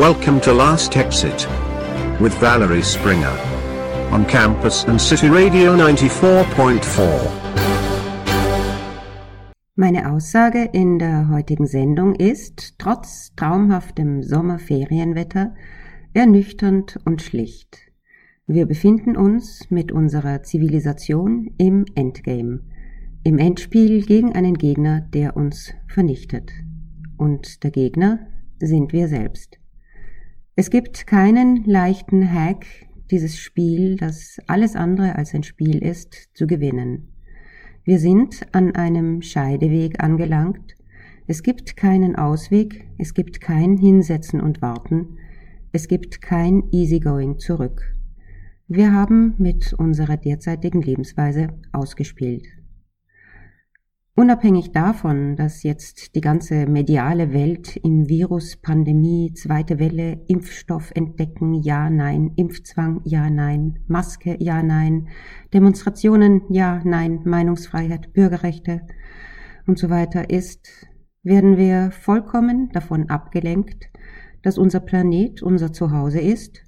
Welcome to Last Exit with Valerie Springer on campus and City Radio 94.4. Meine Aussage in der heutigen Sendung ist, trotz traumhaftem Sommerferienwetter, ernüchternd und schlicht. Wir befinden uns mit unserer Zivilisation im Endgame, im Endspiel gegen einen Gegner, der uns vernichtet. Und der Gegner sind wir selbst. Es gibt keinen leichten Hack, dieses Spiel, das alles andere als ein Spiel ist, zu gewinnen. Wir sind an einem Scheideweg angelangt. Es gibt keinen Ausweg, es gibt kein Hinsetzen und Warten, es gibt kein Easygoing zurück. Wir haben mit unserer derzeitigen Lebensweise ausgespielt. Unabhängig davon, dass jetzt die ganze mediale Welt im Virus, Pandemie, zweite Welle, Impfstoff entdecken, ja, nein, Impfzwang, ja, nein, Maske, ja, nein, Demonstrationen, ja, nein, Meinungsfreiheit, Bürgerrechte und so weiter ist, werden wir vollkommen davon abgelenkt, dass unser Planet unser Zuhause ist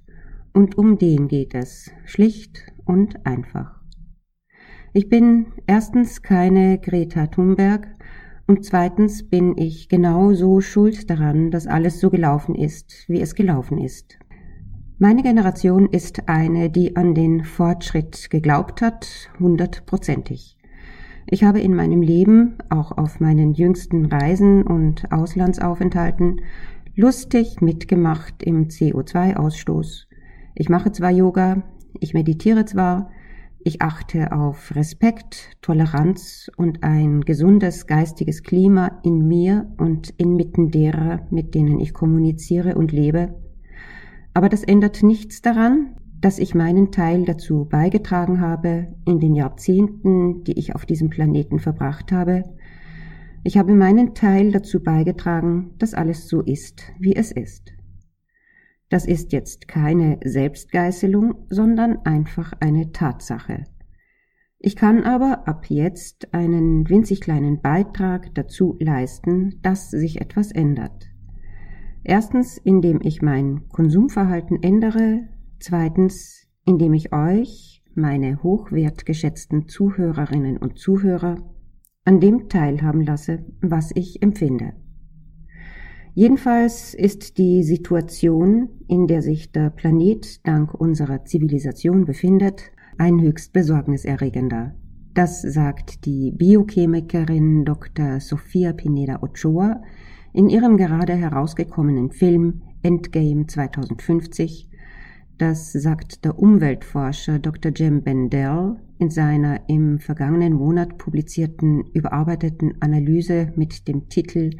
und um den geht es, schlicht und einfach. Ich bin erstens keine Greta Thunberg und zweitens bin ich genauso schuld daran, dass alles so gelaufen ist, wie es gelaufen ist. Meine Generation ist eine, die an den Fortschritt geglaubt hat, hundertprozentig. Ich habe in meinem Leben, auch auf meinen jüngsten Reisen und Auslandsaufenthalten, lustig mitgemacht im CO2-Ausstoß. Ich mache zwar Yoga, ich meditiere zwar, ich achte auf Respekt, Toleranz und ein gesundes geistiges Klima in mir und inmitten derer, mit denen ich kommuniziere und lebe. Aber das ändert nichts daran, dass ich meinen Teil dazu beigetragen habe in den Jahrzehnten, die ich auf diesem Planeten verbracht habe. Ich habe meinen Teil dazu beigetragen, dass alles so ist, wie es ist. Das ist jetzt keine Selbstgeißelung, sondern einfach eine Tatsache. Ich kann aber ab jetzt einen winzig kleinen Beitrag dazu leisten, dass sich etwas ändert. Erstens, indem ich mein Konsumverhalten ändere, zweitens, indem ich euch, meine hochwertgeschätzten Zuhörerinnen und Zuhörer, an dem teilhaben lasse, was ich empfinde. Jedenfalls ist die Situation, in der sich der Planet dank unserer Zivilisation befindet, ein höchst besorgniserregender. Das sagt die Biochemikerin Dr. Sofia Pineda Ochoa in ihrem gerade herausgekommenen Film Endgame 2050. Das sagt der Umweltforscher Dr. Jim Bendell in seiner im vergangenen Monat publizierten überarbeiteten Analyse mit dem Titel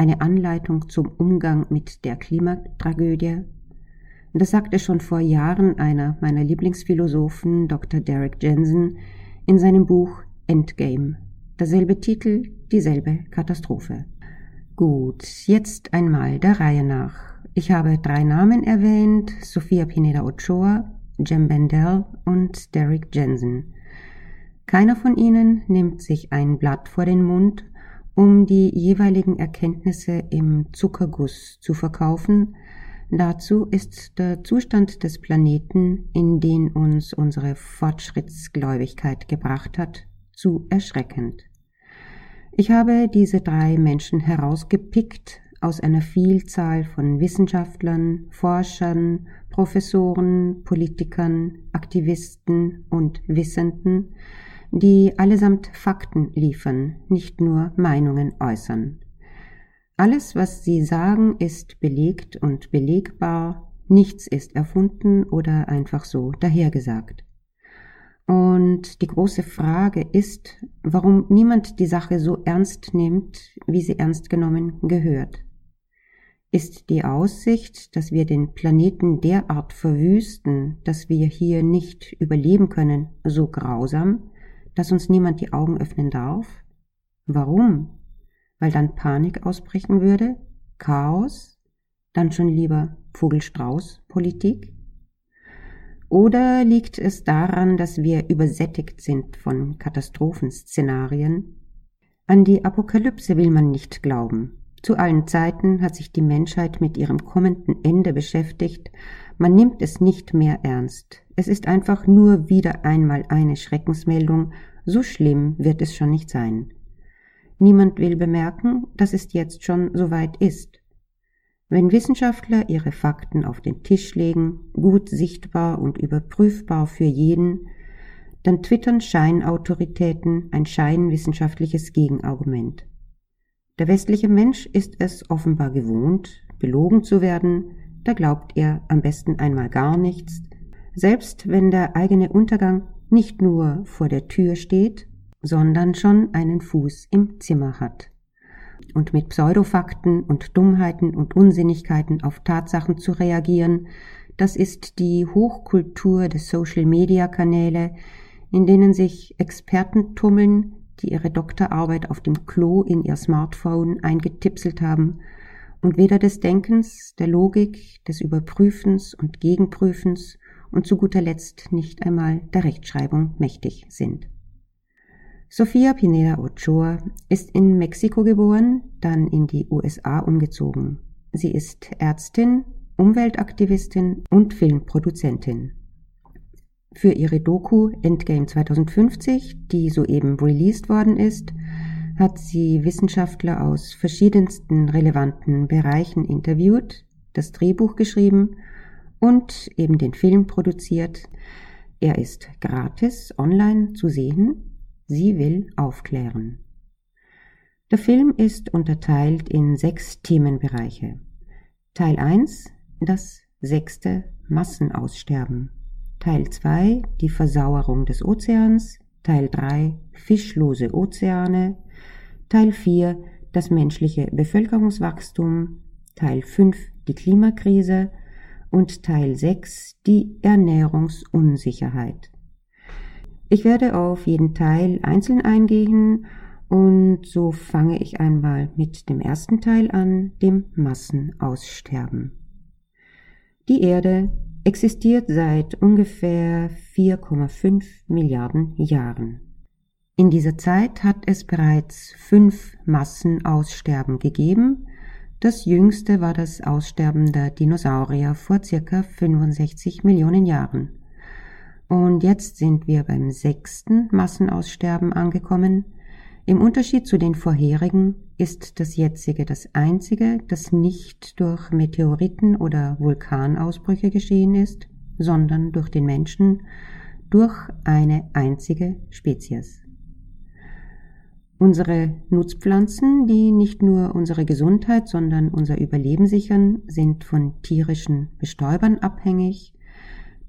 eine Anleitung zum Umgang mit der Klimatragödie. Das sagte schon vor Jahren einer meiner Lieblingsphilosophen, Dr. Derek Jensen, in seinem Buch Endgame. Derselbe Titel, dieselbe Katastrophe. Gut, jetzt einmal der Reihe nach. Ich habe drei Namen erwähnt, Sophia Pineda Ochoa, Jem Bendel und Derek Jensen. Keiner von ihnen nimmt sich ein Blatt vor den Mund um die jeweiligen Erkenntnisse im Zuckerguss zu verkaufen. Dazu ist der Zustand des Planeten, in den uns unsere Fortschrittsgläubigkeit gebracht hat, zu erschreckend. Ich habe diese drei Menschen herausgepickt aus einer Vielzahl von Wissenschaftlern, Forschern, Professoren, Politikern, Aktivisten und Wissenden, die allesamt Fakten liefern, nicht nur Meinungen äußern. Alles, was sie sagen, ist belegt und belegbar, nichts ist erfunden oder einfach so dahergesagt. Und die große Frage ist, warum niemand die Sache so ernst nimmt, wie sie ernst genommen gehört. Ist die Aussicht, dass wir den Planeten derart verwüsten, dass wir hier nicht überleben können, so grausam, dass uns niemand die Augen öffnen darf? Warum? Weil dann Panik ausbrechen würde? Chaos? Dann schon lieber Vogelstrauß-Politik? Oder liegt es daran, dass wir übersättigt sind von Katastrophenszenarien? An die Apokalypse will man nicht glauben. Zu allen Zeiten hat sich die Menschheit mit ihrem kommenden Ende beschäftigt. Man nimmt es nicht mehr ernst. Es ist einfach nur wieder einmal eine Schreckensmeldung. So schlimm wird es schon nicht sein. Niemand will bemerken, dass es jetzt schon so weit ist. Wenn Wissenschaftler ihre Fakten auf den Tisch legen, gut sichtbar und überprüfbar für jeden, dann twittern Scheinautoritäten ein scheinwissenschaftliches Gegenargument. Der westliche Mensch ist es offenbar gewohnt, belogen zu werden, da glaubt er am besten einmal gar nichts, selbst wenn der eigene Untergang nicht nur vor der Tür steht, sondern schon einen Fuß im Zimmer hat. Und mit Pseudofakten und Dummheiten und Unsinnigkeiten auf Tatsachen zu reagieren, das ist die Hochkultur des Social-Media-Kanäle, in denen sich Experten tummeln, die ihre Doktorarbeit auf dem Klo in ihr Smartphone eingetipselt haben und weder des Denkens, der Logik, des Überprüfens und Gegenprüfens und zu guter Letzt nicht einmal der Rechtschreibung mächtig sind. Sofia Pineda Ochoa ist in Mexiko geboren, dann in die USA umgezogen. Sie ist Ärztin, Umweltaktivistin und Filmproduzentin. Für ihre Doku Endgame 2050, die soeben released worden ist, hat sie Wissenschaftler aus verschiedensten relevanten Bereichen interviewt, das Drehbuch geschrieben und eben den Film produziert. Er ist gratis online zu sehen. Sie will aufklären. Der Film ist unterteilt in sechs Themenbereiche. Teil 1 das sechste Massenaussterben. Teil 2 die Versauerung des Ozeans, Teil 3 fischlose Ozeane, Teil 4 das menschliche Bevölkerungswachstum, Teil 5 die Klimakrise und Teil 6 die Ernährungsunsicherheit. Ich werde auf jeden Teil einzeln eingehen und so fange ich einmal mit dem ersten Teil an, dem Massenaussterben. Die Erde existiert seit ungefähr 4,5 Milliarden Jahren. In dieser Zeit hat es bereits fünf Massenaussterben gegeben. Das jüngste war das Aussterben der Dinosaurier vor circa 65 Millionen Jahren. Und jetzt sind wir beim sechsten Massenaussterben angekommen, im Unterschied zu den vorherigen ist das jetzige das einzige, das nicht durch Meteoriten oder Vulkanausbrüche geschehen ist, sondern durch den Menschen, durch eine einzige Spezies. Unsere Nutzpflanzen, die nicht nur unsere Gesundheit, sondern unser Überleben sichern, sind von tierischen Bestäubern abhängig.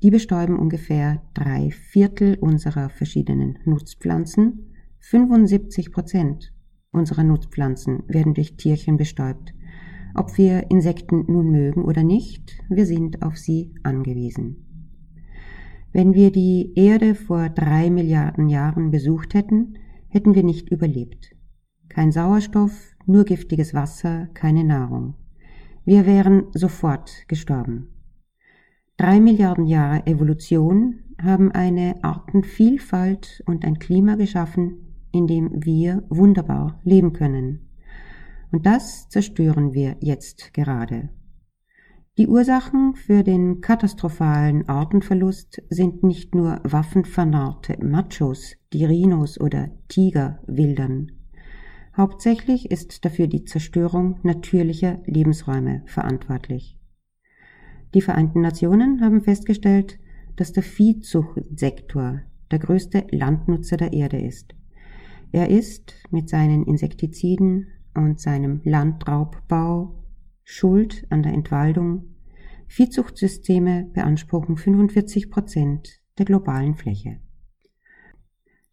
Die bestäuben ungefähr drei Viertel unserer verschiedenen Nutzpflanzen 75 Prozent unserer Nutzpflanzen werden durch Tierchen bestäubt. Ob wir Insekten nun mögen oder nicht, wir sind auf sie angewiesen. Wenn wir die Erde vor drei Milliarden Jahren besucht hätten, hätten wir nicht überlebt. Kein Sauerstoff, nur giftiges Wasser, keine Nahrung. Wir wären sofort gestorben. Drei Milliarden Jahre Evolution haben eine Artenvielfalt und ein Klima geschaffen, in dem wir wunderbar leben können. Und das zerstören wir jetzt gerade. Die Ursachen für den katastrophalen Artenverlust sind nicht nur waffenvernarrte Machos, die Rhinos oder Tiger wildern. Hauptsächlich ist dafür die Zerstörung natürlicher Lebensräume verantwortlich. Die Vereinten Nationen haben festgestellt, dass der Viehzuchtsektor der größte Landnutzer der Erde ist. Er ist mit seinen Insektiziden und seinem Landraubbau schuld an der Entwaldung. Viehzuchtsysteme beanspruchen 45 Prozent der globalen Fläche.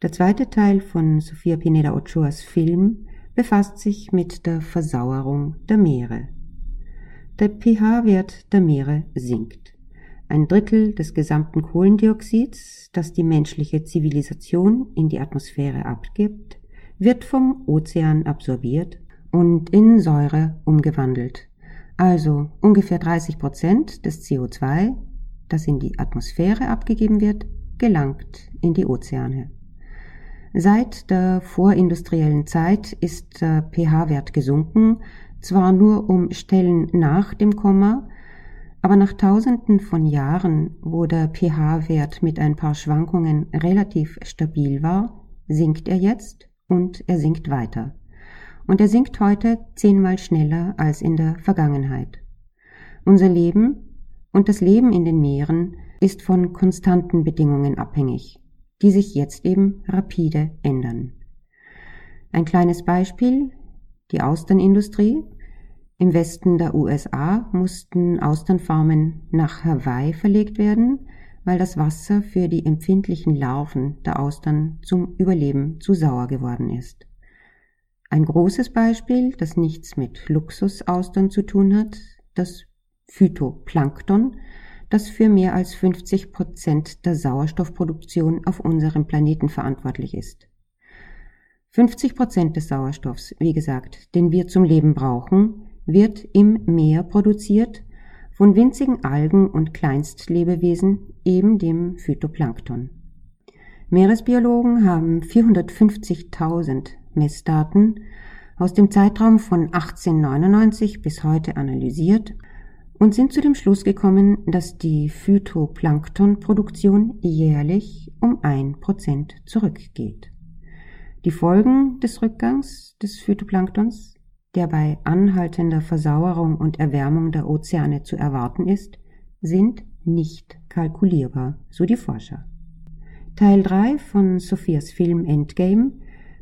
Der zweite Teil von Sofia Pineda Ochoas Film befasst sich mit der Versauerung der Meere. Der pH-Wert der Meere sinkt. Ein Drittel des gesamten Kohlendioxids, das die menschliche Zivilisation in die Atmosphäre abgibt, wird vom Ozean absorbiert und in Säure umgewandelt. Also ungefähr 30 Prozent des CO2, das in die Atmosphäre abgegeben wird, gelangt in die Ozeane. Seit der vorindustriellen Zeit ist der pH-Wert gesunken, zwar nur um Stellen nach dem Komma, aber nach Tausenden von Jahren, wo der pH-Wert mit ein paar Schwankungen relativ stabil war, sinkt er jetzt und er sinkt weiter. Und er sinkt heute zehnmal schneller als in der Vergangenheit. Unser Leben und das Leben in den Meeren ist von konstanten Bedingungen abhängig, die sich jetzt eben rapide ändern. Ein kleines Beispiel, die Austernindustrie. Im Westen der USA mussten Austernfarmen nach Hawaii verlegt werden, weil das Wasser für die empfindlichen Larven der Austern zum Überleben zu sauer geworden ist. Ein großes Beispiel, das nichts mit Luxusaustern zu tun hat, das Phytoplankton, das für mehr als 50 Prozent der Sauerstoffproduktion auf unserem Planeten verantwortlich ist. 50 Prozent des Sauerstoffs, wie gesagt, den wir zum Leben brauchen, wird im Meer produziert von winzigen Algen und Kleinstlebewesen, eben dem Phytoplankton. Meeresbiologen haben 450.000 Messdaten aus dem Zeitraum von 1899 bis heute analysiert und sind zu dem Schluss gekommen, dass die Phytoplanktonproduktion jährlich um ein Prozent zurückgeht. Die Folgen des Rückgangs des Phytoplanktons, der bei anhaltender Versauerung und Erwärmung der Ozeane zu erwarten ist, sind nicht kalkulierbar, so die Forscher. Teil 3 von Sophias Film Endgame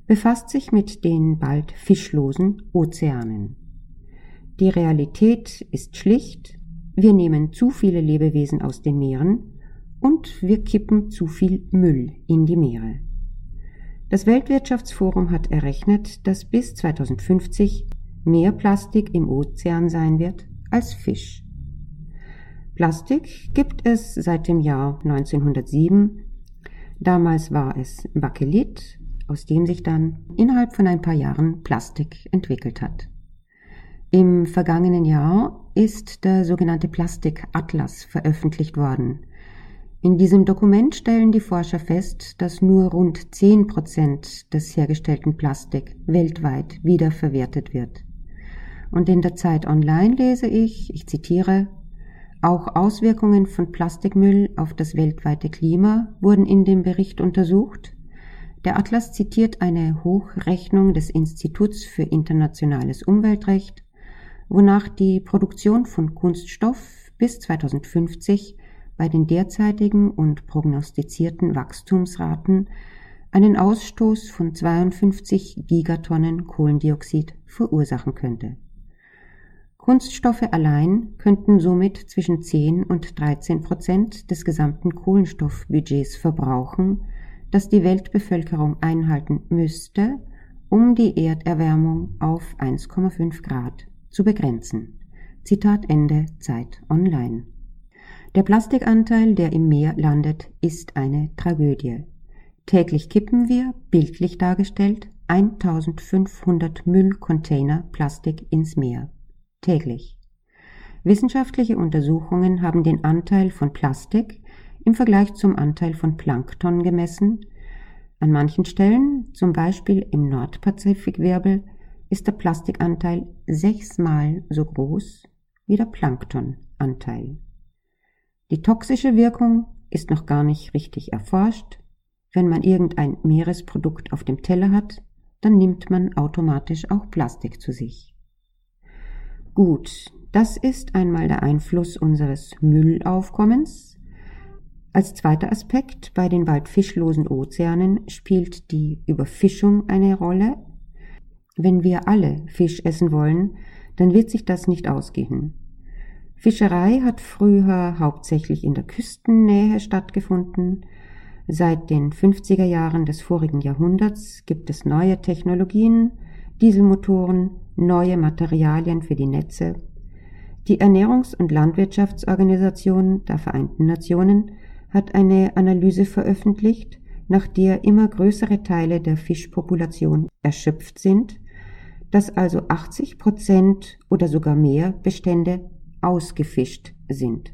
befasst sich mit den bald fischlosen Ozeanen. Die Realität ist schlicht, wir nehmen zu viele Lebewesen aus den Meeren und wir kippen zu viel Müll in die Meere. Das Weltwirtschaftsforum hat errechnet, dass bis 2050 mehr Plastik im Ozean sein wird als Fisch. Plastik gibt es seit dem Jahr 1907. Damals war es Bakelit, aus dem sich dann innerhalb von ein paar Jahren Plastik entwickelt hat. Im vergangenen Jahr ist der sogenannte Plastikatlas veröffentlicht worden. In diesem Dokument stellen die Forscher fest, dass nur rund 10 Prozent des hergestellten Plastik weltweit wiederverwertet wird. Und in der Zeit Online lese ich, ich zitiere, auch Auswirkungen von Plastikmüll auf das weltweite Klima wurden in dem Bericht untersucht. Der Atlas zitiert eine Hochrechnung des Instituts für internationales Umweltrecht wonach die Produktion von Kunststoff bis 2050 bei den derzeitigen und prognostizierten Wachstumsraten einen Ausstoß von 52 Gigatonnen Kohlendioxid verursachen könnte. Kunststoffe allein könnten somit zwischen 10 und 13 Prozent des gesamten Kohlenstoffbudgets verbrauchen, das die Weltbevölkerung einhalten müsste, um die Erderwärmung auf 1,5 Grad zu begrenzen. Zitat Ende Zeit Online. Der Plastikanteil, der im Meer landet, ist eine Tragödie. Täglich kippen wir, bildlich dargestellt, 1500 Müllcontainer Plastik ins Meer. Täglich. Wissenschaftliche Untersuchungen haben den Anteil von Plastik im Vergleich zum Anteil von Plankton gemessen. An manchen Stellen, zum Beispiel im Nordpazifikwirbel, ist der Plastikanteil sechsmal so groß wie der Planktonanteil. Die toxische Wirkung ist noch gar nicht richtig erforscht. Wenn man irgendein Meeresprodukt auf dem Teller hat, dann nimmt man automatisch auch Plastik zu sich. Gut, das ist einmal der Einfluss unseres Müllaufkommens. Als zweiter Aspekt bei den bald fischlosen Ozeanen spielt die Überfischung eine Rolle, wenn wir alle Fisch essen wollen, dann wird sich das nicht ausgehen. Fischerei hat früher hauptsächlich in der Küstennähe stattgefunden. Seit den 50er Jahren des vorigen Jahrhunderts gibt es neue Technologien, Dieselmotoren, neue Materialien für die Netze. Die Ernährungs- und Landwirtschaftsorganisation der Vereinten Nationen hat eine Analyse veröffentlicht, nach der immer größere Teile der Fischpopulation erschöpft sind dass also 80 Prozent oder sogar mehr Bestände ausgefischt sind.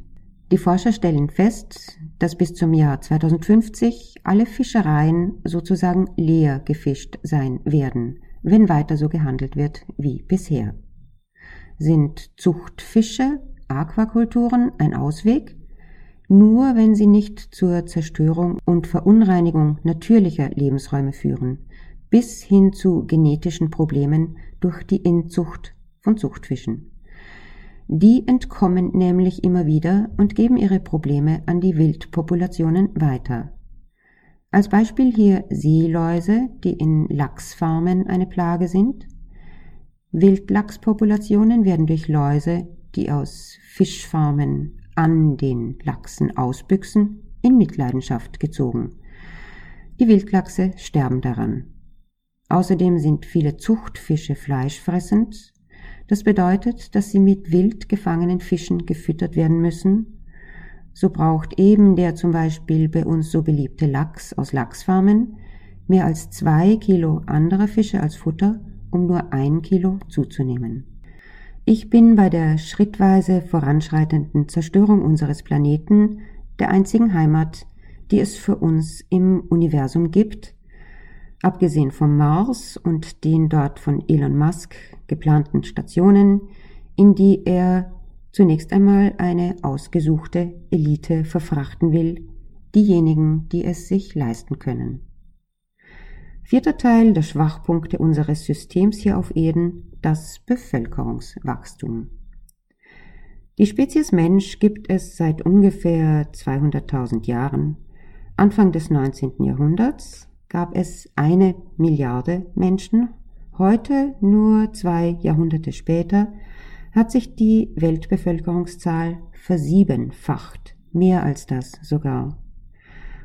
Die Forscher stellen fest, dass bis zum Jahr 2050 alle Fischereien sozusagen leer gefischt sein werden, wenn weiter so gehandelt wird wie bisher. sind Zuchtfische, Aquakulturen ein Ausweg, nur wenn sie nicht zur Zerstörung und Verunreinigung natürlicher Lebensräume führen, bis hin zu genetischen Problemen durch die Inzucht von Zuchtfischen. Die entkommen nämlich immer wieder und geben ihre Probleme an die Wildpopulationen weiter. Als Beispiel hier Seeläuse, die in Lachsfarmen eine Plage sind. Wildlachspopulationen werden durch Läuse, die aus Fischfarmen an den Lachsen ausbüchsen, in Mitleidenschaft gezogen. Die Wildlachse sterben daran. Außerdem sind viele Zuchtfische fleischfressend. Das bedeutet, dass sie mit wild gefangenen Fischen gefüttert werden müssen. So braucht eben der zum Beispiel bei uns so beliebte Lachs aus Lachsfarmen mehr als zwei Kilo anderer Fische als Futter, um nur ein Kilo zuzunehmen. Ich bin bei der schrittweise voranschreitenden Zerstörung unseres Planeten, der einzigen Heimat, die es für uns im Universum gibt, abgesehen vom Mars und den dort von Elon Musk geplanten Stationen, in die er zunächst einmal eine ausgesuchte Elite verfrachten will, diejenigen, die es sich leisten können. Vierter Teil der Schwachpunkte unseres Systems hier auf Erden das Bevölkerungswachstum. Die Spezies Mensch gibt es seit ungefähr 200.000 Jahren. Anfang des 19. Jahrhunderts gab es eine Milliarde Menschen. Heute, nur zwei Jahrhunderte später, hat sich die Weltbevölkerungszahl versiebenfacht, mehr als das sogar.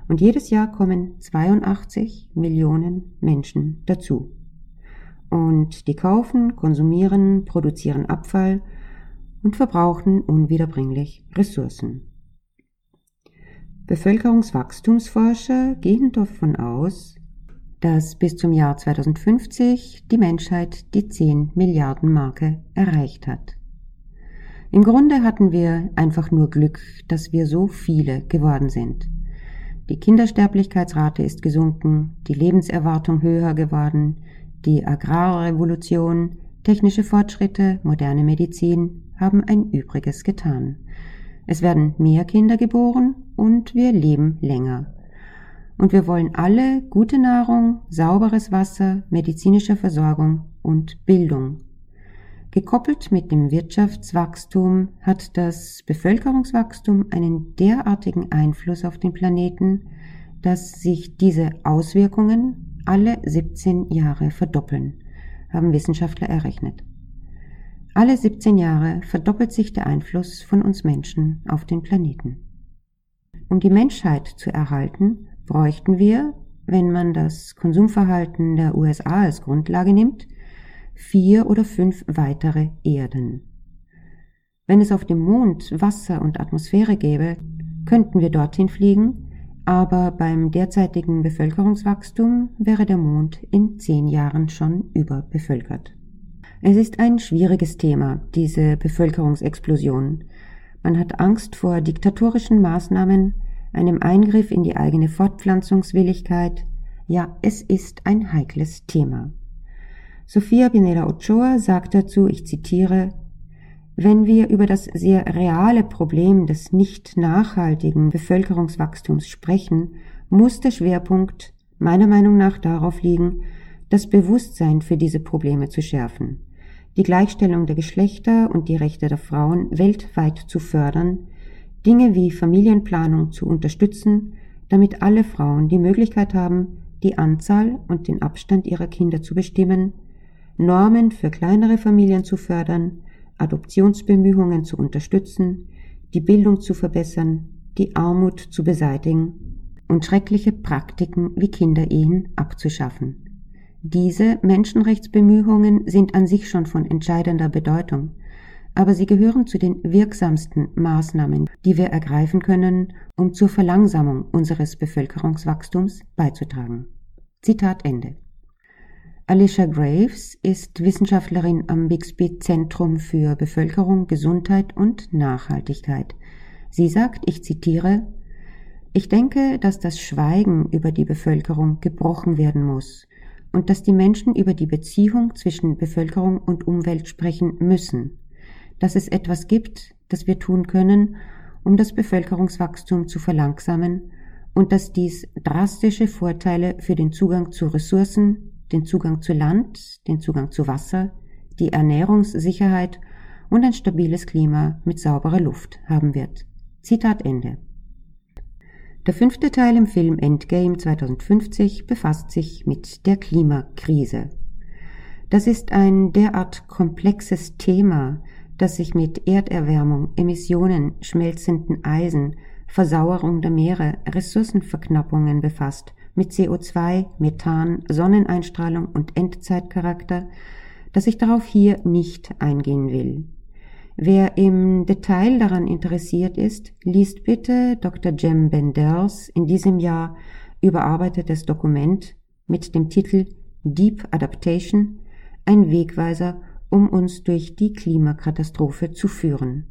Und jedes Jahr kommen 82 Millionen Menschen dazu. Und die kaufen, konsumieren, produzieren Abfall und verbrauchen unwiederbringlich Ressourcen. Bevölkerungswachstumsforscher gehen davon aus, dass bis zum Jahr 2050 die Menschheit die 10 Milliarden Marke erreicht hat. Im Grunde hatten wir einfach nur Glück, dass wir so viele geworden sind. Die Kindersterblichkeitsrate ist gesunken, die Lebenserwartung höher geworden, die Agrarrevolution, technische Fortschritte, moderne Medizin haben ein Übriges getan. Es werden mehr Kinder geboren und wir leben länger. Und wir wollen alle gute Nahrung, sauberes Wasser, medizinische Versorgung und Bildung. Gekoppelt mit dem Wirtschaftswachstum hat das Bevölkerungswachstum einen derartigen Einfluss auf den Planeten, dass sich diese Auswirkungen alle 17 Jahre verdoppeln, haben Wissenschaftler errechnet. Alle 17 Jahre verdoppelt sich der Einfluss von uns Menschen auf den Planeten. Um die Menschheit zu erhalten, bräuchten wir, wenn man das Konsumverhalten der USA als Grundlage nimmt, vier oder fünf weitere Erden. Wenn es auf dem Mond Wasser und Atmosphäre gäbe, könnten wir dorthin fliegen aber beim derzeitigen Bevölkerungswachstum wäre der Mond in zehn Jahren schon überbevölkert. Es ist ein schwieriges Thema, diese Bevölkerungsexplosion. Man hat Angst vor diktatorischen Maßnahmen, einem Eingriff in die eigene Fortpflanzungswilligkeit. Ja, es ist ein heikles Thema. Sophia Pineda Ochoa sagt dazu, ich zitiere, wenn wir über das sehr reale Problem des nicht nachhaltigen Bevölkerungswachstums sprechen, muss der Schwerpunkt meiner Meinung nach darauf liegen, das Bewusstsein für diese Probleme zu schärfen, die Gleichstellung der Geschlechter und die Rechte der Frauen weltweit zu fördern, Dinge wie Familienplanung zu unterstützen, damit alle Frauen die Möglichkeit haben, die Anzahl und den Abstand ihrer Kinder zu bestimmen, Normen für kleinere Familien zu fördern, Adoptionsbemühungen zu unterstützen, die Bildung zu verbessern, die Armut zu beseitigen und schreckliche Praktiken wie Kinderehen abzuschaffen. Diese Menschenrechtsbemühungen sind an sich schon von entscheidender Bedeutung, aber sie gehören zu den wirksamsten Maßnahmen, die wir ergreifen können, um zur Verlangsamung unseres Bevölkerungswachstums beizutragen. Zitat Ende. Alicia Graves ist Wissenschaftlerin am Bixby Zentrum für Bevölkerung, Gesundheit und Nachhaltigkeit. Sie sagt, ich zitiere, ich denke, dass das Schweigen über die Bevölkerung gebrochen werden muss und dass die Menschen über die Beziehung zwischen Bevölkerung und Umwelt sprechen müssen. dass es etwas gibt, das wir tun können, um das Bevölkerungswachstum zu verlangsamen und dass dies drastische Vorteile für den Zugang zu Ressourcen, den Zugang zu Land, den Zugang zu Wasser, die Ernährungssicherheit und ein stabiles Klima mit sauberer Luft haben wird. Zitat Ende. Der fünfte Teil im Film Endgame 2050 befasst sich mit der Klimakrise. Das ist ein derart komplexes Thema, das sich mit Erderwärmung, Emissionen, schmelzenden Eisen, Versauerung der Meere, Ressourcenverknappungen befasst, mit CO2, Methan, Sonneneinstrahlung und Endzeitcharakter, dass ich darauf hier nicht eingehen will. Wer im Detail daran interessiert ist, liest bitte Dr. Jem Benders in diesem Jahr überarbeitetes Dokument mit dem Titel Deep Adaptation, ein Wegweiser, um uns durch die Klimakatastrophe zu führen.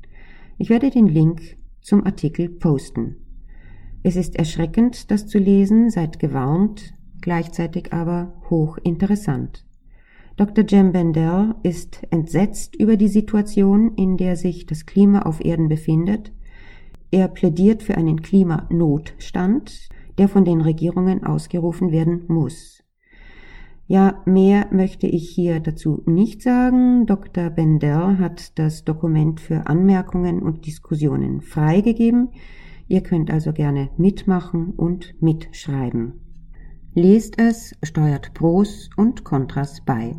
Ich werde den Link zum Artikel posten. Es ist erschreckend, das zu lesen, seid gewarnt, gleichzeitig aber hochinteressant. Dr. Jem Bendel ist entsetzt über die Situation, in der sich das Klima auf Erden befindet. Er plädiert für einen Klimanotstand, der von den Regierungen ausgerufen werden muss. Ja, mehr möchte ich hier dazu nicht sagen. Dr. Bendel hat das Dokument für Anmerkungen und Diskussionen freigegeben. Ihr könnt also gerne mitmachen und mitschreiben. Lest es, steuert Pros und Kontras bei.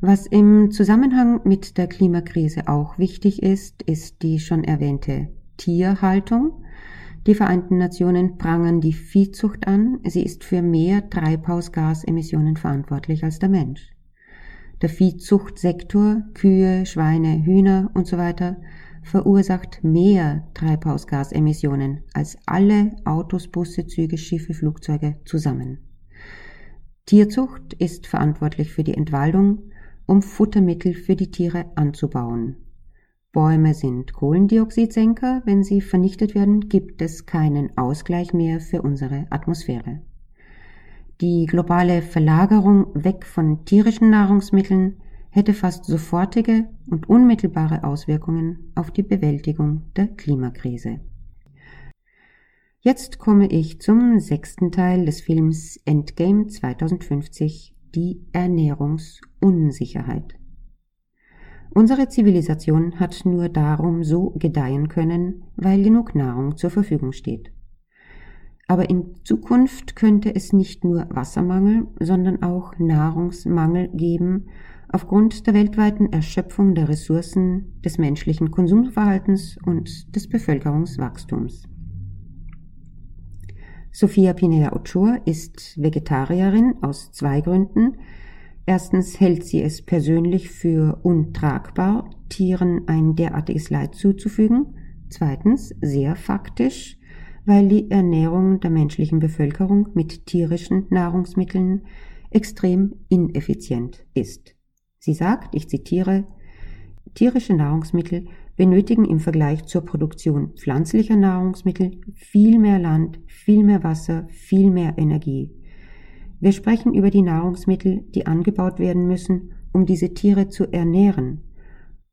Was im Zusammenhang mit der Klimakrise auch wichtig ist, ist die schon erwähnte Tierhaltung. Die Vereinten Nationen prangern die Viehzucht an. Sie ist für mehr Treibhausgasemissionen verantwortlich als der Mensch. Der Viehzuchtsektor, Kühe, Schweine, Hühner und so verursacht mehr Treibhausgasemissionen als alle Autos, Busse, Züge, Schiffe, Flugzeuge zusammen. Tierzucht ist verantwortlich für die Entwaldung, um Futtermittel für die Tiere anzubauen. Bäume sind Kohlendioxidsenker, wenn sie vernichtet werden, gibt es keinen Ausgleich mehr für unsere Atmosphäre. Die globale Verlagerung weg von tierischen Nahrungsmitteln hätte fast sofortige und unmittelbare Auswirkungen auf die Bewältigung der Klimakrise. Jetzt komme ich zum sechsten Teil des Films Endgame 2050, die Ernährungsunsicherheit. Unsere Zivilisation hat nur darum so gedeihen können, weil genug Nahrung zur Verfügung steht. Aber in Zukunft könnte es nicht nur Wassermangel, sondern auch Nahrungsmangel geben aufgrund der weltweiten Erschöpfung der Ressourcen, des menschlichen Konsumverhaltens und des Bevölkerungswachstums. Sophia Pineda Ochoa ist Vegetarierin aus zwei Gründen. Erstens hält sie es persönlich für untragbar, Tieren ein derartiges Leid zuzufügen. Zweitens sehr faktisch, weil die Ernährung der menschlichen Bevölkerung mit tierischen Nahrungsmitteln extrem ineffizient ist. Sie sagt, ich zitiere, tierische Nahrungsmittel benötigen im Vergleich zur Produktion pflanzlicher Nahrungsmittel viel mehr Land, viel mehr Wasser, viel mehr Energie. Wir sprechen über die Nahrungsmittel, die angebaut werden müssen, um diese Tiere zu ernähren,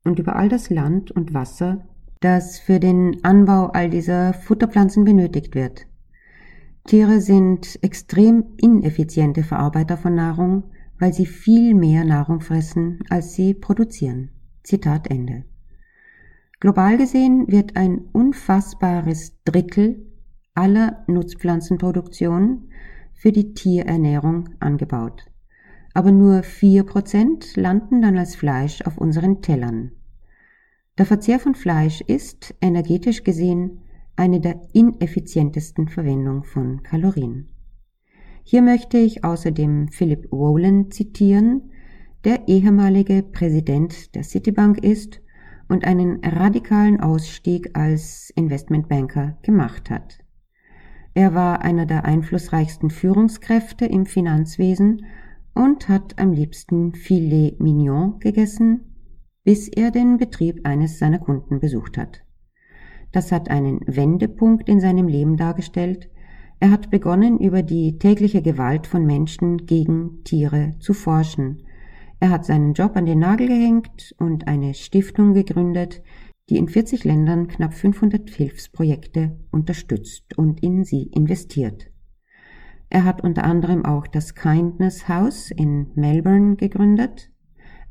und über all das Land und Wasser, das für den Anbau all dieser Futterpflanzen benötigt wird. Tiere sind extrem ineffiziente Verarbeiter von Nahrung, weil sie viel mehr Nahrung fressen, als sie produzieren. Zitat Ende. Global gesehen wird ein unfassbares Drittel aller Nutzpflanzenproduktion für die Tierernährung angebaut. Aber nur vier Prozent landen dann als Fleisch auf unseren Tellern. Der Verzehr von Fleisch ist, energetisch gesehen, eine der ineffizientesten Verwendung von Kalorien. Hier möchte ich außerdem Philip Rowland zitieren, der ehemalige Präsident der Citibank ist und einen radikalen Ausstieg als Investmentbanker gemacht hat. Er war einer der einflussreichsten Führungskräfte im Finanzwesen und hat am liebsten Filet Mignon gegessen, bis er den Betrieb eines seiner Kunden besucht hat. Das hat einen Wendepunkt in seinem Leben dargestellt, er hat begonnen, über die tägliche Gewalt von Menschen gegen Tiere zu forschen. Er hat seinen Job an den Nagel gehängt und eine Stiftung gegründet, die in 40 Ländern knapp 500 Hilfsprojekte unterstützt und in sie investiert. Er hat unter anderem auch das Kindness House in Melbourne gegründet,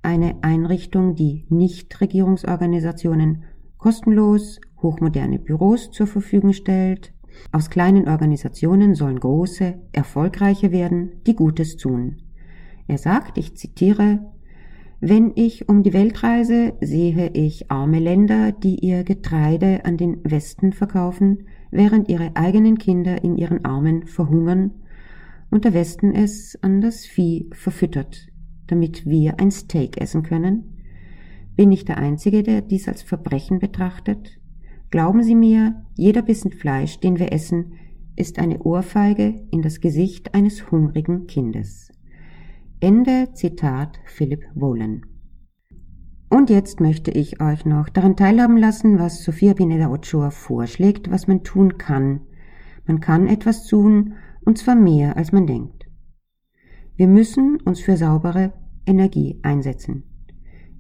eine Einrichtung, die Nichtregierungsorganisationen kostenlos hochmoderne Büros zur Verfügung stellt. Aus kleinen Organisationen sollen große, erfolgreiche werden, die Gutes tun. Er sagt, ich zitiere, wenn ich um die Welt reise, sehe ich arme Länder, die ihr Getreide an den Westen verkaufen, während ihre eigenen Kinder in ihren Armen verhungern und der Westen es an das Vieh verfüttert, damit wir ein Steak essen können? Bin ich der Einzige, der dies als Verbrechen betrachtet? Glauben Sie mir, jeder Bissen Fleisch, den wir essen, ist eine Ohrfeige in das Gesicht eines hungrigen Kindes. Ende Zitat Philip Wohlen. Und jetzt möchte ich euch noch daran teilhaben lassen, was Sophia Pineda Ochoa vorschlägt, was man tun kann. Man kann etwas tun, und zwar mehr, als man denkt. Wir müssen uns für saubere Energie einsetzen.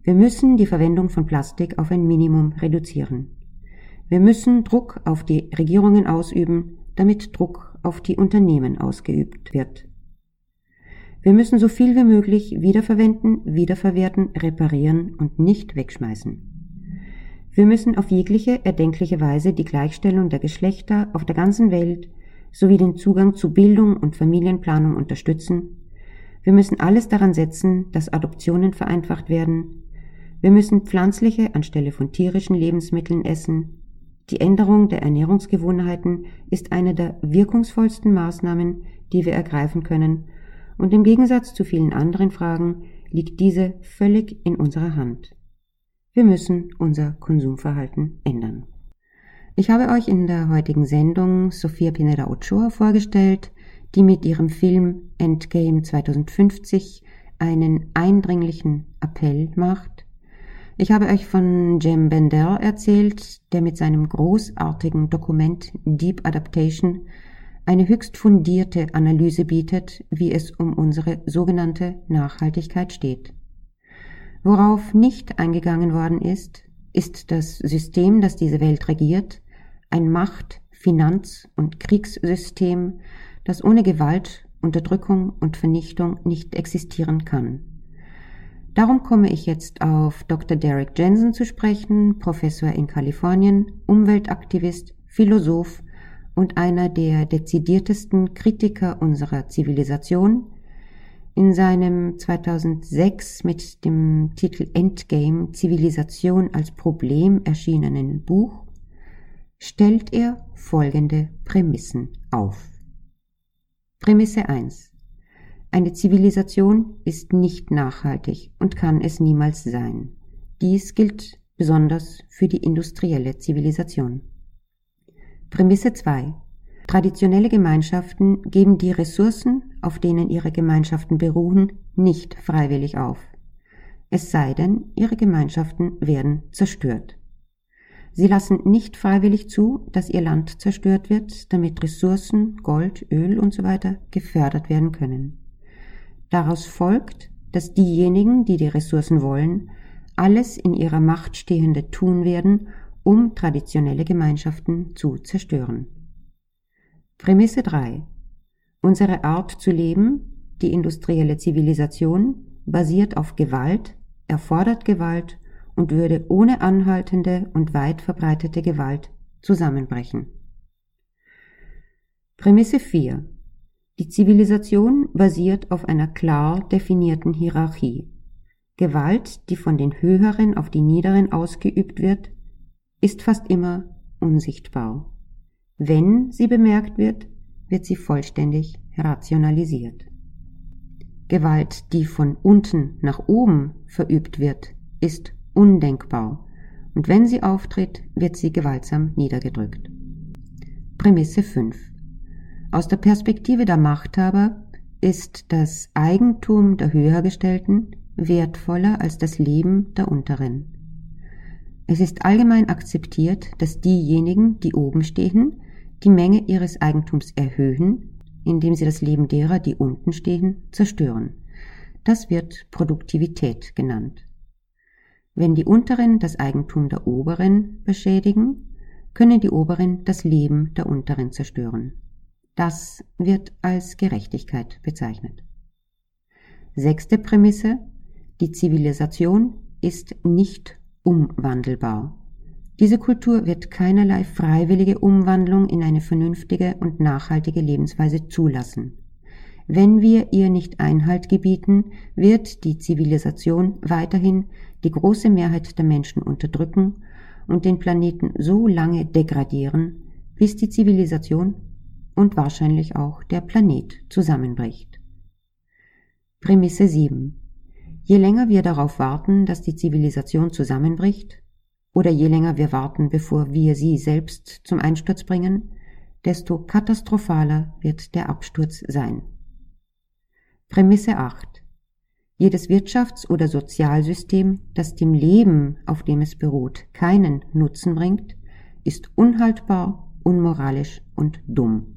Wir müssen die Verwendung von Plastik auf ein Minimum reduzieren. Wir müssen Druck auf die Regierungen ausüben, damit Druck auf die Unternehmen ausgeübt wird. Wir müssen so viel wie möglich wiederverwenden, wiederverwerten, reparieren und nicht wegschmeißen. Wir müssen auf jegliche erdenkliche Weise die Gleichstellung der Geschlechter auf der ganzen Welt sowie den Zugang zu Bildung und Familienplanung unterstützen. Wir müssen alles daran setzen, dass Adoptionen vereinfacht werden. Wir müssen pflanzliche anstelle von tierischen Lebensmitteln essen. Die Änderung der Ernährungsgewohnheiten ist eine der wirkungsvollsten Maßnahmen, die wir ergreifen können, und im Gegensatz zu vielen anderen Fragen liegt diese völlig in unserer Hand. Wir müssen unser Konsumverhalten ändern. Ich habe euch in der heutigen Sendung Sofia Pineda Ochoa vorgestellt, die mit ihrem Film Endgame 2050 einen eindringlichen Appell macht. Ich habe euch von Jem Bender erzählt, der mit seinem großartigen Dokument Deep Adaptation eine höchst fundierte Analyse bietet, wie es um unsere sogenannte Nachhaltigkeit steht. Worauf nicht eingegangen worden ist, ist das System, das diese Welt regiert, ein Macht-, Finanz- und Kriegssystem, das ohne Gewalt, Unterdrückung und Vernichtung nicht existieren kann. Darum komme ich jetzt auf Dr. Derek Jensen zu sprechen, Professor in Kalifornien, Umweltaktivist, Philosoph und einer der dezidiertesten Kritiker unserer Zivilisation. In seinem 2006 mit dem Titel Endgame Zivilisation als Problem erschienenen Buch stellt er folgende Prämissen auf. Prämisse 1. Eine Zivilisation ist nicht nachhaltig und kann es niemals sein. Dies gilt besonders für die industrielle Zivilisation. Prämisse 2. Traditionelle Gemeinschaften geben die Ressourcen, auf denen ihre Gemeinschaften beruhen, nicht freiwillig auf. Es sei denn, ihre Gemeinschaften werden zerstört. Sie lassen nicht freiwillig zu, dass ihr Land zerstört wird, damit Ressourcen, Gold, Öl usw. So gefördert werden können. Daraus folgt, dass diejenigen, die die Ressourcen wollen, alles in ihrer Macht Stehende tun werden, um traditionelle Gemeinschaften zu zerstören. Prämisse 3. Unsere Art zu leben, die industrielle Zivilisation, basiert auf Gewalt, erfordert Gewalt und würde ohne anhaltende und weit verbreitete Gewalt zusammenbrechen. Prämisse 4. Die Zivilisation basiert auf einer klar definierten Hierarchie. Gewalt, die von den Höheren auf die Niederen ausgeübt wird, ist fast immer unsichtbar. Wenn sie bemerkt wird, wird sie vollständig rationalisiert. Gewalt, die von unten nach oben verübt wird, ist undenkbar, und wenn sie auftritt, wird sie gewaltsam niedergedrückt. Prämisse 5. Aus der Perspektive der Machthaber ist das Eigentum der Höhergestellten wertvoller als das Leben der Unteren. Es ist allgemein akzeptiert, dass diejenigen, die oben stehen, die Menge ihres Eigentums erhöhen, indem sie das Leben derer, die unten stehen, zerstören. Das wird Produktivität genannt. Wenn die Unteren das Eigentum der Oberen beschädigen, können die Oberen das Leben der Unteren zerstören. Das wird als Gerechtigkeit bezeichnet. Sechste Prämisse. Die Zivilisation ist nicht umwandelbar. Diese Kultur wird keinerlei freiwillige Umwandlung in eine vernünftige und nachhaltige Lebensweise zulassen. Wenn wir ihr nicht Einhalt gebieten, wird die Zivilisation weiterhin die große Mehrheit der Menschen unterdrücken und den Planeten so lange degradieren, bis die Zivilisation und wahrscheinlich auch der Planet zusammenbricht. Prämisse 7. Je länger wir darauf warten, dass die Zivilisation zusammenbricht, oder je länger wir warten, bevor wir sie selbst zum Einsturz bringen, desto katastrophaler wird der Absturz sein. Prämisse 8. Jedes Wirtschafts- oder Sozialsystem, das dem Leben, auf dem es beruht, keinen Nutzen bringt, ist unhaltbar, unmoralisch und dumm.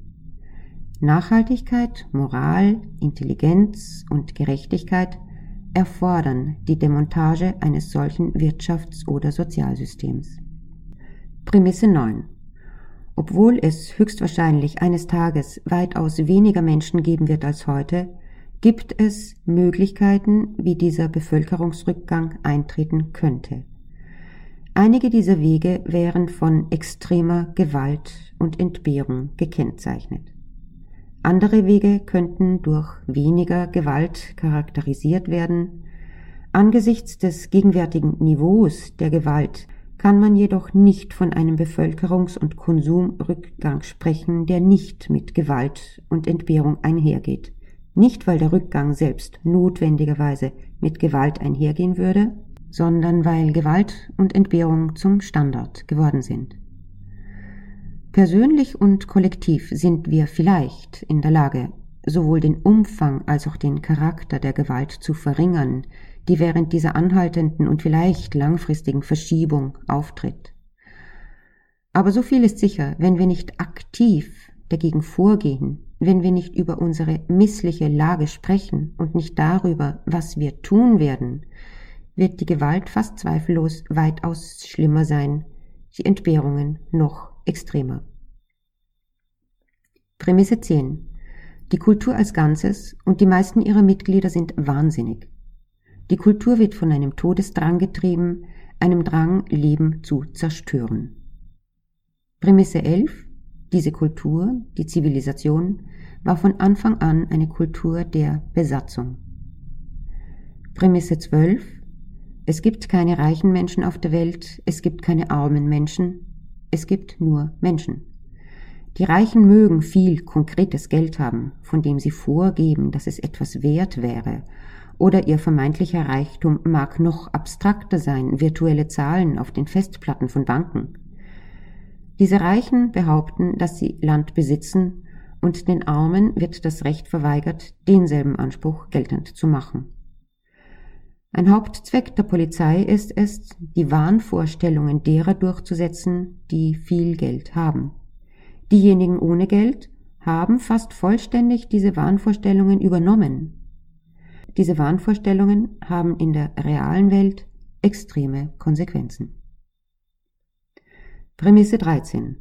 Nachhaltigkeit, Moral, Intelligenz und Gerechtigkeit erfordern die Demontage eines solchen Wirtschafts- oder Sozialsystems. Prämisse 9. Obwohl es höchstwahrscheinlich eines Tages weitaus weniger Menschen geben wird als heute, gibt es Möglichkeiten, wie dieser Bevölkerungsrückgang eintreten könnte. Einige dieser Wege wären von extremer Gewalt und Entbehrung gekennzeichnet. Andere Wege könnten durch weniger Gewalt charakterisiert werden. Angesichts des gegenwärtigen Niveaus der Gewalt kann man jedoch nicht von einem Bevölkerungs- und Konsumrückgang sprechen, der nicht mit Gewalt und Entbehrung einhergeht. Nicht, weil der Rückgang selbst notwendigerweise mit Gewalt einhergehen würde, sondern weil Gewalt und Entbehrung zum Standard geworden sind. Persönlich und kollektiv sind wir vielleicht in der Lage, sowohl den Umfang als auch den Charakter der Gewalt zu verringern, die während dieser anhaltenden und vielleicht langfristigen Verschiebung auftritt. Aber so viel ist sicher, wenn wir nicht aktiv dagegen vorgehen, wenn wir nicht über unsere missliche Lage sprechen und nicht darüber, was wir tun werden, wird die Gewalt fast zweifellos weitaus schlimmer sein, die Entbehrungen noch extremer. Prämisse 10. Die Kultur als Ganzes und die meisten ihrer Mitglieder sind wahnsinnig. Die Kultur wird von einem Todesdrang getrieben, einem Drang, Leben zu zerstören. Prämisse 11. Diese Kultur, die Zivilisation, war von Anfang an eine Kultur der Besatzung. Prämisse 12. Es gibt keine reichen Menschen auf der Welt, es gibt keine armen Menschen, es gibt nur Menschen. Die Reichen mögen viel konkretes Geld haben, von dem sie vorgeben, dass es etwas wert wäre, oder ihr vermeintlicher Reichtum mag noch abstrakter sein, virtuelle Zahlen auf den Festplatten von Banken. Diese Reichen behaupten, dass sie Land besitzen, und den Armen wird das Recht verweigert, denselben Anspruch geltend zu machen. Ein Hauptzweck der Polizei ist es, die Wahnvorstellungen derer durchzusetzen, die viel Geld haben. Diejenigen ohne Geld haben fast vollständig diese Wahnvorstellungen übernommen. Diese Wahnvorstellungen haben in der realen Welt extreme Konsequenzen. Prämisse 13.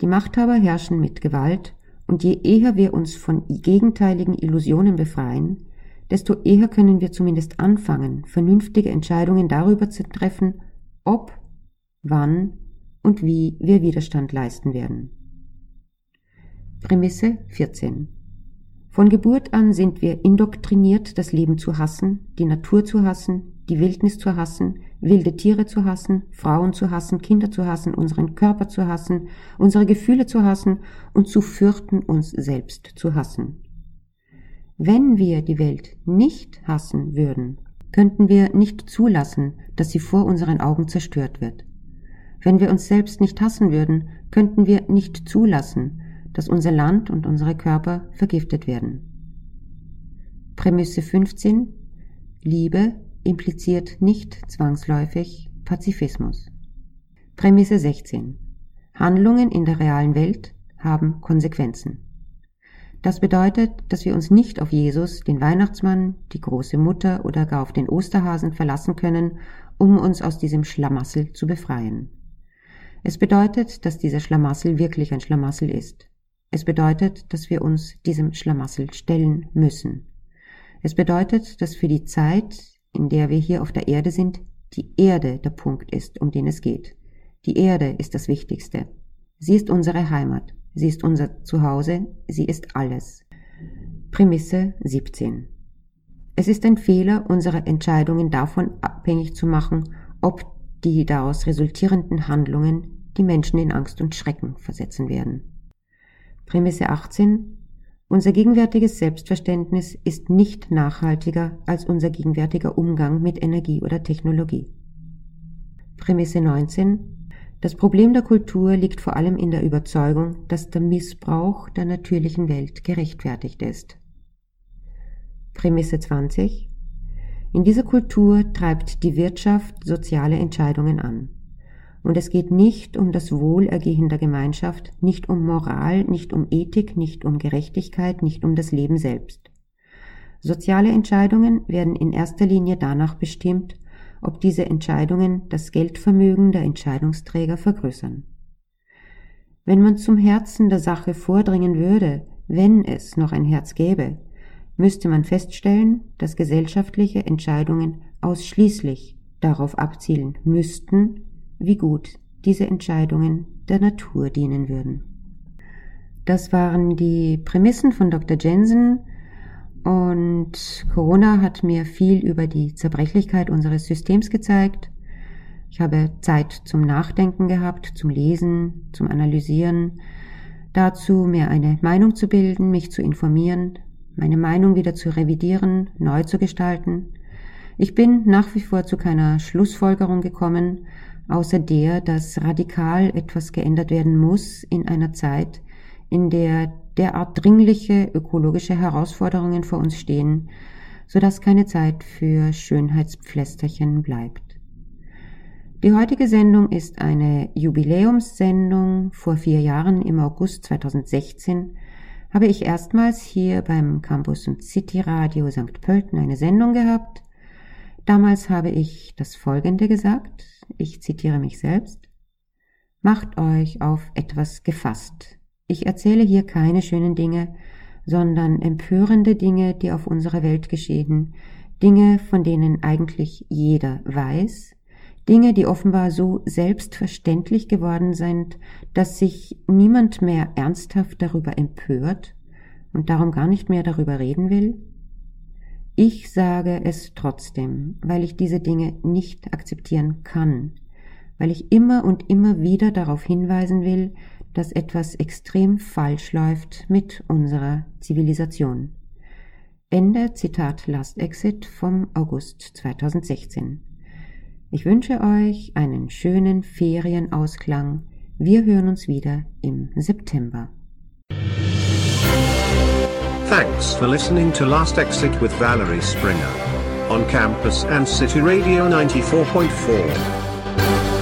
Die Machthaber herrschen mit Gewalt und je eher wir uns von gegenteiligen Illusionen befreien, desto eher können wir zumindest anfangen, vernünftige Entscheidungen darüber zu treffen, ob, wann und wie wir Widerstand leisten werden. Prämisse 14. Von Geburt an sind wir indoktriniert, das Leben zu hassen, die Natur zu hassen, die Wildnis zu hassen, wilde Tiere zu hassen, Frauen zu hassen, Kinder zu hassen, unseren Körper zu hassen, unsere Gefühle zu hassen und zu fürchten, uns selbst zu hassen. Wenn wir die Welt nicht hassen würden, könnten wir nicht zulassen, dass sie vor unseren Augen zerstört wird. Wenn wir uns selbst nicht hassen würden, könnten wir nicht zulassen, dass unser Land und unsere Körper vergiftet werden. Prämisse 15 Liebe impliziert nicht zwangsläufig Pazifismus. Prämisse 16 Handlungen in der realen Welt haben Konsequenzen. Das bedeutet, dass wir uns nicht auf Jesus, den Weihnachtsmann, die große Mutter oder gar auf den Osterhasen verlassen können, um uns aus diesem Schlamassel zu befreien. Es bedeutet, dass dieser Schlamassel wirklich ein Schlamassel ist. Es bedeutet, dass wir uns diesem Schlamassel stellen müssen. Es bedeutet, dass für die Zeit, in der wir hier auf der Erde sind, die Erde der Punkt ist, um den es geht. Die Erde ist das Wichtigste. Sie ist unsere Heimat. Sie ist unser Zuhause. Sie ist alles. Prämisse 17. Es ist ein Fehler, unsere Entscheidungen davon abhängig zu machen, ob die daraus resultierenden Handlungen die Menschen in Angst und Schrecken versetzen werden. Prämisse 18. Unser gegenwärtiges Selbstverständnis ist nicht nachhaltiger als unser gegenwärtiger Umgang mit Energie oder Technologie. Prämisse 19. Das Problem der Kultur liegt vor allem in der Überzeugung, dass der Missbrauch der natürlichen Welt gerechtfertigt ist. Prämisse 20. In dieser Kultur treibt die Wirtschaft soziale Entscheidungen an. Und es geht nicht um das Wohlergehen der Gemeinschaft, nicht um Moral, nicht um Ethik, nicht um Gerechtigkeit, nicht um das Leben selbst. Soziale Entscheidungen werden in erster Linie danach bestimmt, ob diese Entscheidungen das Geldvermögen der Entscheidungsträger vergrößern. Wenn man zum Herzen der Sache vordringen würde, wenn es noch ein Herz gäbe, müsste man feststellen, dass gesellschaftliche Entscheidungen ausschließlich darauf abzielen müssten, wie gut diese Entscheidungen der Natur dienen würden. Das waren die Prämissen von Dr. Jensen und Corona hat mir viel über die Zerbrechlichkeit unseres Systems gezeigt. Ich habe Zeit zum Nachdenken gehabt, zum Lesen, zum Analysieren, dazu mir eine Meinung zu bilden, mich zu informieren, meine Meinung wieder zu revidieren, neu zu gestalten. Ich bin nach wie vor zu keiner Schlussfolgerung gekommen, außer der, dass radikal etwas geändert werden muss in einer Zeit, in der derart dringliche ökologische Herausforderungen vor uns stehen, so dass keine Zeit für Schönheitspflästerchen bleibt. Die heutige Sendung ist eine Jubiläumssendung. Vor vier Jahren im August 2016 habe ich erstmals hier beim Campus und City Radio St. Pölten eine Sendung gehabt. Damals habe ich das Folgende gesagt. Ich zitiere mich selbst. Macht euch auf etwas gefasst. Ich erzähle hier keine schönen Dinge, sondern empörende Dinge, die auf unserer Welt geschehen, Dinge, von denen eigentlich jeder weiß, Dinge, die offenbar so selbstverständlich geworden sind, dass sich niemand mehr ernsthaft darüber empört und darum gar nicht mehr darüber reden will? Ich sage es trotzdem, weil ich diese Dinge nicht akzeptieren kann, weil ich immer und immer wieder darauf hinweisen will, dass etwas extrem falsch läuft mit unserer Zivilisation. Ende Zitat Last Exit vom August 2016. Ich wünsche euch einen schönen Ferienausklang. Wir hören uns wieder im September. Thanks for listening to Last Exit with Valerie Springer on campus and City Radio 94.4.